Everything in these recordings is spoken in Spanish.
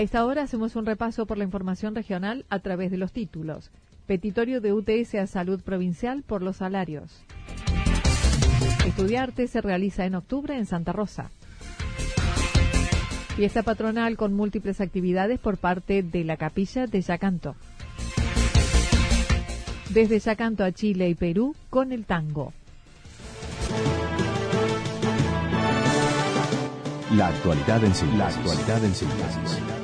Esta hora hacemos un repaso por la información regional a través de los títulos. Petitorio de UTS a Salud Provincial por los salarios. Estudiarte se realiza en octubre en Santa Rosa. Fiesta patronal con múltiples actividades por parte de la capilla de Yacanto. Desde Yacanto a Chile y Perú con el tango. La actualidad en síntesis. La actualidad en síntesis.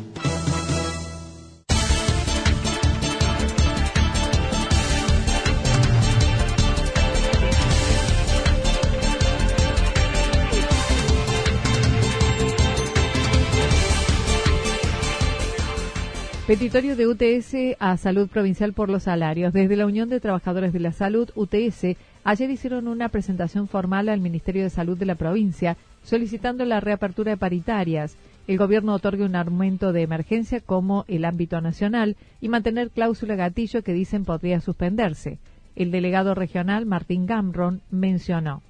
Petitorio de UTS a Salud Provincial por los salarios. Desde la Unión de Trabajadores de la Salud, UTS, ayer hicieron una presentación formal al Ministerio de Salud de la provincia solicitando la reapertura de paritarias. El gobierno otorgue un aumento de emergencia como el ámbito nacional y mantener cláusula gatillo que dicen podría suspenderse. El delegado regional Martín Gamron mencionó.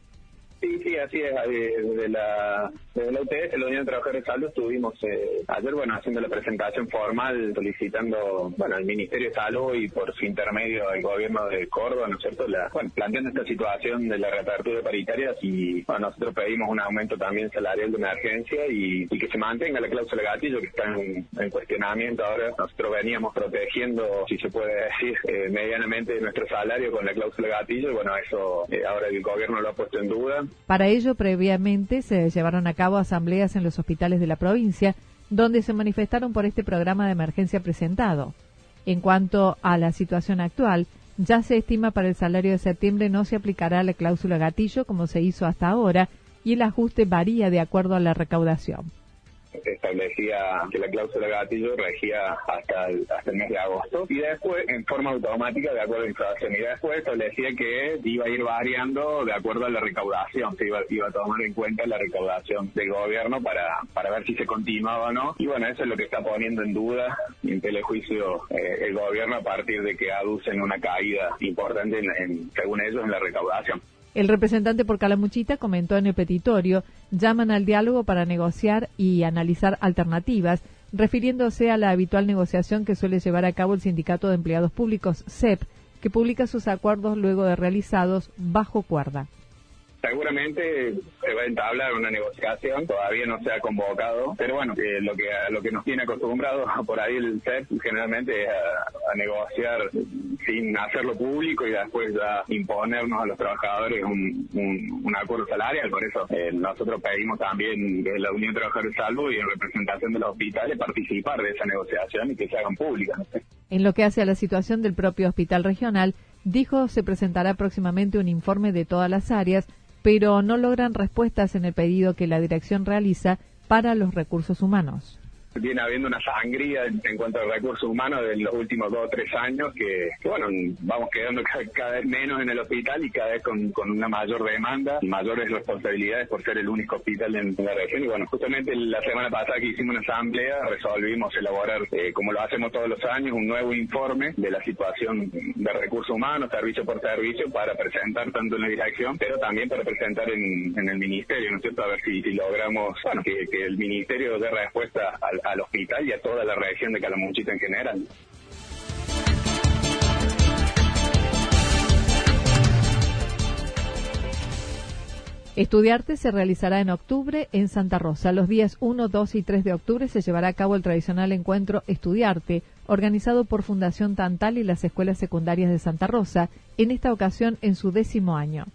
Sí, sí, así es. Desde la, desde la UTS, la Unión de Trabajadores de Salud, estuvimos eh, ayer, bueno, haciendo la presentación formal, solicitando, bueno, al Ministerio de Salud y por su intermedio al gobierno de Córdoba, ¿no es cierto?, la, bueno, planteando esta situación de la reapertura de paritarias y, bueno, nosotros pedimos un aumento también salarial de emergencia y, y que se mantenga la cláusula gatillo que está en, cuestionamiento ahora. Nosotros veníamos protegiendo, si se puede decir, eh, medianamente nuestro salario con la cláusula gatillo y, bueno, eso eh, ahora el gobierno lo ha puesto en duda. Para ello, previamente se llevaron a cabo asambleas en los hospitales de la provincia, donde se manifestaron por este programa de emergencia presentado. En cuanto a la situación actual, ya se estima para el salario de septiembre no se aplicará la cláusula gatillo como se hizo hasta ahora y el ajuste varía de acuerdo a la recaudación establecía que la cláusula gatillo regía hasta el, hasta el mes de agosto y después en forma automática de acuerdo a la inflación y después establecía que iba a ir variando de acuerdo a la recaudación, se iba, iba a tomar en cuenta la recaudación del gobierno para, para ver si se continuaba o no y bueno eso es lo que está poniendo en duda y en telejuicio eh, el gobierno a partir de que aducen una caída importante en, según ellos en la recaudación. El representante por Calamuchita comentó en el petitorio, llaman al diálogo para negociar y analizar alternativas, refiriéndose a la habitual negociación que suele llevar a cabo el Sindicato de Empleados Públicos, CEP, que publica sus acuerdos luego de realizados bajo cuerda. Seguramente se va a entablar una negociación, todavía no se ha convocado, pero bueno, que lo que lo que nos tiene acostumbrados por ahí el CEP generalmente es a, negociar sin hacerlo público y después imponernos a los trabajadores un, acuerdo salarial. Por eso eh, nosotros pedimos también desde la Unión de Trabajadores Salud y en representación de los hospitales participar de esa negociación y que se hagan públicas. En lo que hace a la situación del propio hospital regional, dijo se presentará próximamente un informe de todas las áreas pero no logran respuestas en el pedido que la dirección realiza para los recursos humanos. Viene habiendo una sangría en, cuanto a recursos humanos de los últimos dos o tres años que, bueno, vamos quedando cada, vez menos en el hospital y cada vez con, una mayor demanda, mayores responsabilidades por ser el único hospital en, la región. Y bueno, justamente la semana pasada que hicimos una asamblea resolvimos elaborar, eh, como lo hacemos todos los años, un nuevo informe de la situación de recursos humanos, servicio por servicio, para presentar tanto en la dirección, pero también para presentar en, el ministerio, ¿no es cierto? A ver si, logramos, bueno, que, que el ministerio dé respuesta al al hospital y a toda la región de Calamuchita en general. Estudiarte se realizará en octubre en Santa Rosa. Los días 1, 2 y 3 de octubre se llevará a cabo el tradicional encuentro Estudiarte, organizado por Fundación Tantal y las escuelas secundarias de Santa Rosa, en esta ocasión en su décimo año.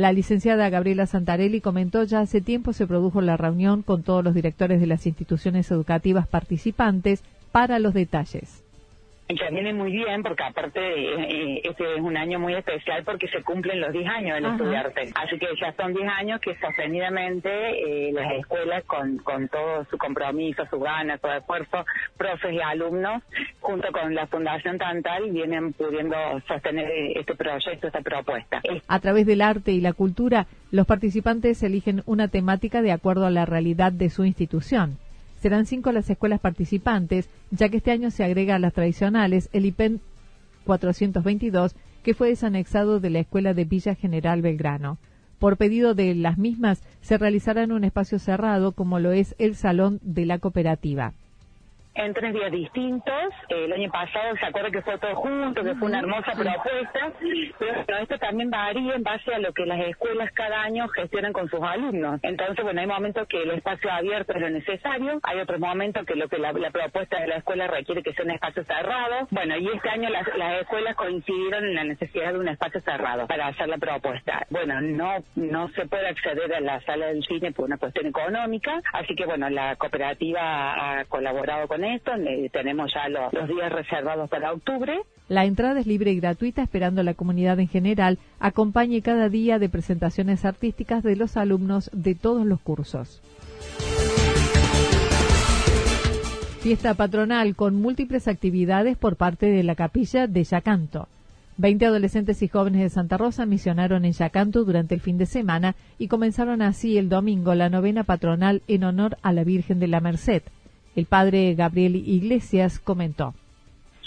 La licenciada Gabriela Santarelli comentó ya hace tiempo se produjo la reunión con todos los directores de las instituciones educativas participantes para los detalles que viene muy bien porque aparte eh, este es un año muy especial porque se cumplen los 10 años del estudiarte. Así que ya son 10 años que sostenidamente eh, las escuelas con, con todo su compromiso, su ganas, su esfuerzo, profes y alumnos, junto con la Fundación Tantal, vienen pudiendo sostener este proyecto, esta propuesta. A través del arte y la cultura, los participantes eligen una temática de acuerdo a la realidad de su institución. Serán cinco las escuelas participantes, ya que este año se agrega a las tradicionales el IPEN 422, que fue desanexado de la Escuela de Villa General Belgrano. Por pedido de las mismas, se realizará en un espacio cerrado como lo es el Salón de la Cooperativa en tres días distintos. El año pasado se acuerda que fue todo junto, que fue una hermosa propuesta, pero esto también varía en base a lo que las escuelas cada año gestionan con sus alumnos. Entonces, bueno, hay momentos que el espacio abierto es lo necesario, hay otros momentos que lo que la, propuesta de la escuela requiere que sea un espacio cerrado. Bueno, y este año las, las escuelas coincidieron en la necesidad de un espacio cerrado para hacer la propuesta. Bueno, no, no se puede acceder a la sala del cine por una cuestión económica, así que bueno, la cooperativa ha colaborado con tenemos ya los, días reservados para octubre. La entrada es libre y gratuita, esperando la comunidad en general acompañe cada día de presentaciones artísticas de los alumnos de todos los cursos. Fiesta patronal con múltiples actividades por parte de la capilla de Yacanto. Veinte adolescentes y jóvenes de Santa Rosa misionaron en Yacanto durante el fin de semana y comenzaron así el domingo la novena patronal en honor a la Virgen de la Merced. El padre Gabriel Iglesias comentó.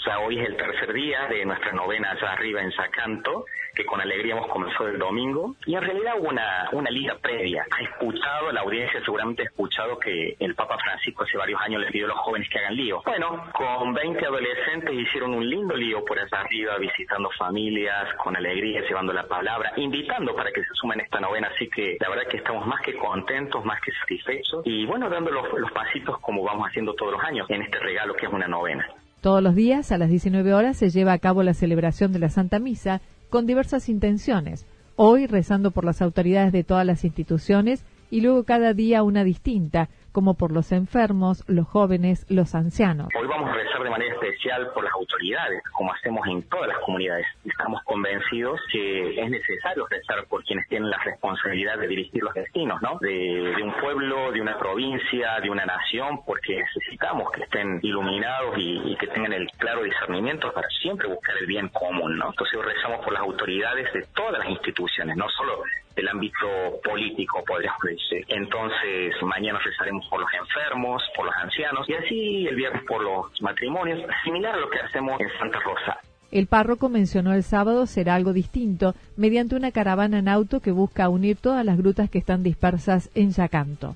Hoy es el tercer día de nuestra novena allá arriba en Sacanto, que con alegría hemos comenzado el domingo. Y en realidad hubo una, una liga previa. Ha escuchado, la audiencia seguramente ha escuchado que el Papa Francisco hace varios años les pidió a los jóvenes que hagan lío. Bueno, con 20 adolescentes hicieron un lindo lío por allá arriba, visitando familias, con alegría, llevando la palabra, invitando para que se sumen a esta novena. Así que la verdad que estamos más que contentos, más que satisfechos. Y bueno, dando los, los pasitos como vamos haciendo todos los años en este regalo que es una novena. Todos los días a las 19 horas se lleva a cabo la celebración de la Santa Misa con diversas intenciones. Hoy rezando por las autoridades de todas las instituciones y luego cada día una distinta, como por los enfermos, los jóvenes, los ancianos. Hoy vamos a rezar de manera especial por las autoridades, como hacemos en todas las comunidades. Estamos convencidos que es necesario rezar por quienes tienen la responsabilidad de dirigir los destinos, ¿no? De, un pueblo, de una provincia, de una nación, porque necesitamos que estén iluminados y, y, que tengan el claro discernimiento para siempre buscar el bien común, ¿no? Entonces rezamos por las autoridades de todas las instituciones, no solo del ámbito político, podríamos decir. Entonces, mañana rezaremos por los enfermos, por los ancianos, y así el viernes por los matrimonios, similar a lo que hacemos en Santa Rosa. El párroco mencionó el sábado será algo distinto, mediante una caravana en auto que busca unir todas las grutas que están dispersas en Yacanto.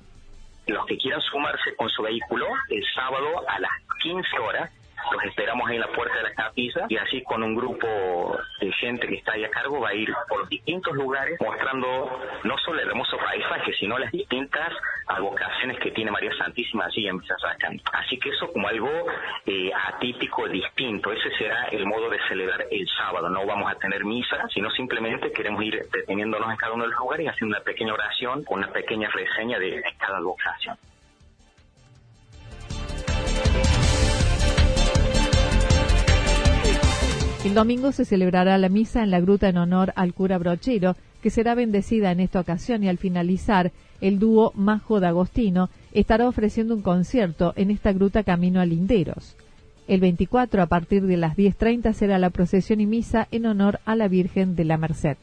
Los que quieran sumarse con su vehículo el sábado a las 15 horas los esperamos ahí en la puerta de la capilla y así con un grupo de gente que está ahí a cargo va a ir por distintos lugares mostrando no solo el hermoso paisaje, sino las distintas advocaciones que tiene María Santísima allí en Villasacan. Así que eso como algo eh, atípico, distinto, ese será el modo de celebrar el sábado. No vamos a tener misa, sino simplemente queremos ir deteniéndonos en cada uno de los lugares y haciendo una pequeña oración, una pequeña reseña de cada advocación. El domingo se celebrará la misa en la gruta en honor al cura Brochero, que será bendecida en esta ocasión y al finalizar, el dúo Majo de Agostino estará ofreciendo un concierto en esta gruta camino a Linderos. El 24, a partir de las 10.30, será la procesión y misa en honor a la Virgen de la Merced.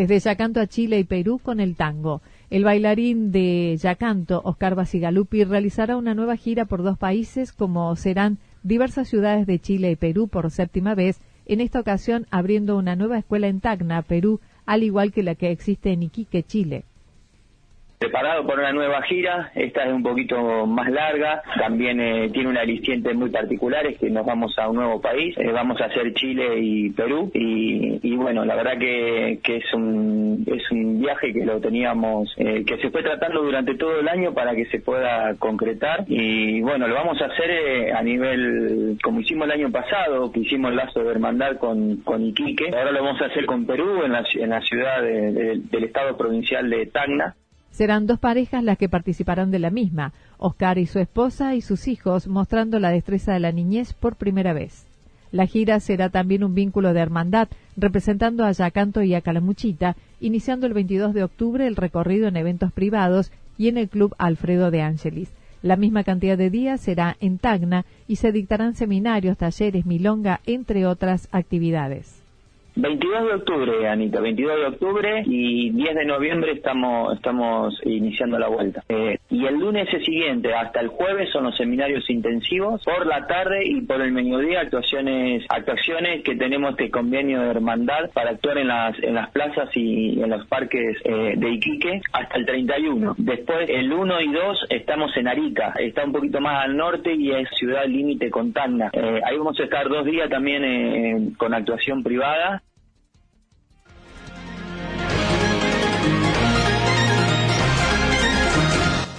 Desde Yacanto a Chile y Perú con el tango. El bailarín de Yacanto, Oscar Basigalupi, realizará una nueva gira por dos países como serán diversas ciudades de Chile y Perú por séptima vez, en esta ocasión abriendo una nueva escuela en Tacna, Perú, al igual que la que existe en Iquique, Chile preparado por una nueva gira, esta es un poquito más larga, también eh, tiene un aliciente muy particular, es que nos vamos a un nuevo país, eh, vamos a hacer Chile y Perú, y, bueno, la verdad que, es, un, es un viaje que lo teníamos, eh, que se fue tratando durante todo el año para que se pueda concretar, y bueno, lo vamos a hacer a nivel, como hicimos el año pasado, que hicimos el lazo de hermandad con, con Iquique, ahora lo vamos a hacer con Perú, en la, en la ciudad del estado provincial de Tacna, Serán dos parejas las que participarán de la misma, Oscar y su esposa y sus hijos, mostrando la destreza de la niñez por primera vez. La gira será también un vínculo de hermandad, representando a Yacanto y a Calamuchita, iniciando el 22 de octubre el recorrido en eventos privados y en el Club Alfredo de Ángelis. La misma cantidad de días será en Tacna y se dictarán seminarios, talleres, milonga, entre otras actividades. 22 de octubre, Anita, 22 de octubre y 10 de noviembre estamos estamos iniciando la vuelta. Eh, y el lunes siguiente hasta el jueves son los seminarios intensivos, por la tarde y por el mediodía actuaciones actuaciones que tenemos este convenio de hermandad para actuar en las en las plazas y en los parques eh, de Iquique hasta el 31. Después el 1 y 2 estamos en Arica, está un poquito más al norte y es ciudad límite con Tacna. Eh, ahí vamos a estar dos días también con actuación privada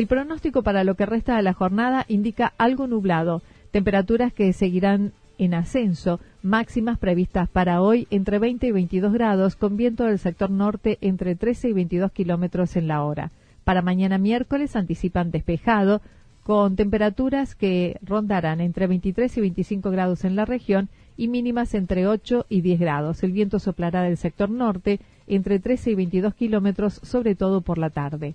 El pronóstico para lo que resta de la jornada indica algo nublado, temperaturas que seguirán en ascenso, máximas previstas para hoy entre 20 y 22 grados, con viento del sector norte entre 13 y 22 kilómetros en la hora. Para mañana miércoles anticipan despejado, con temperaturas que rondarán entre 23 y 25 grados en la región y mínimas entre 8 y 10 grados. El viento soplará del sector norte entre 13 y 22 kilómetros, sobre todo por la tarde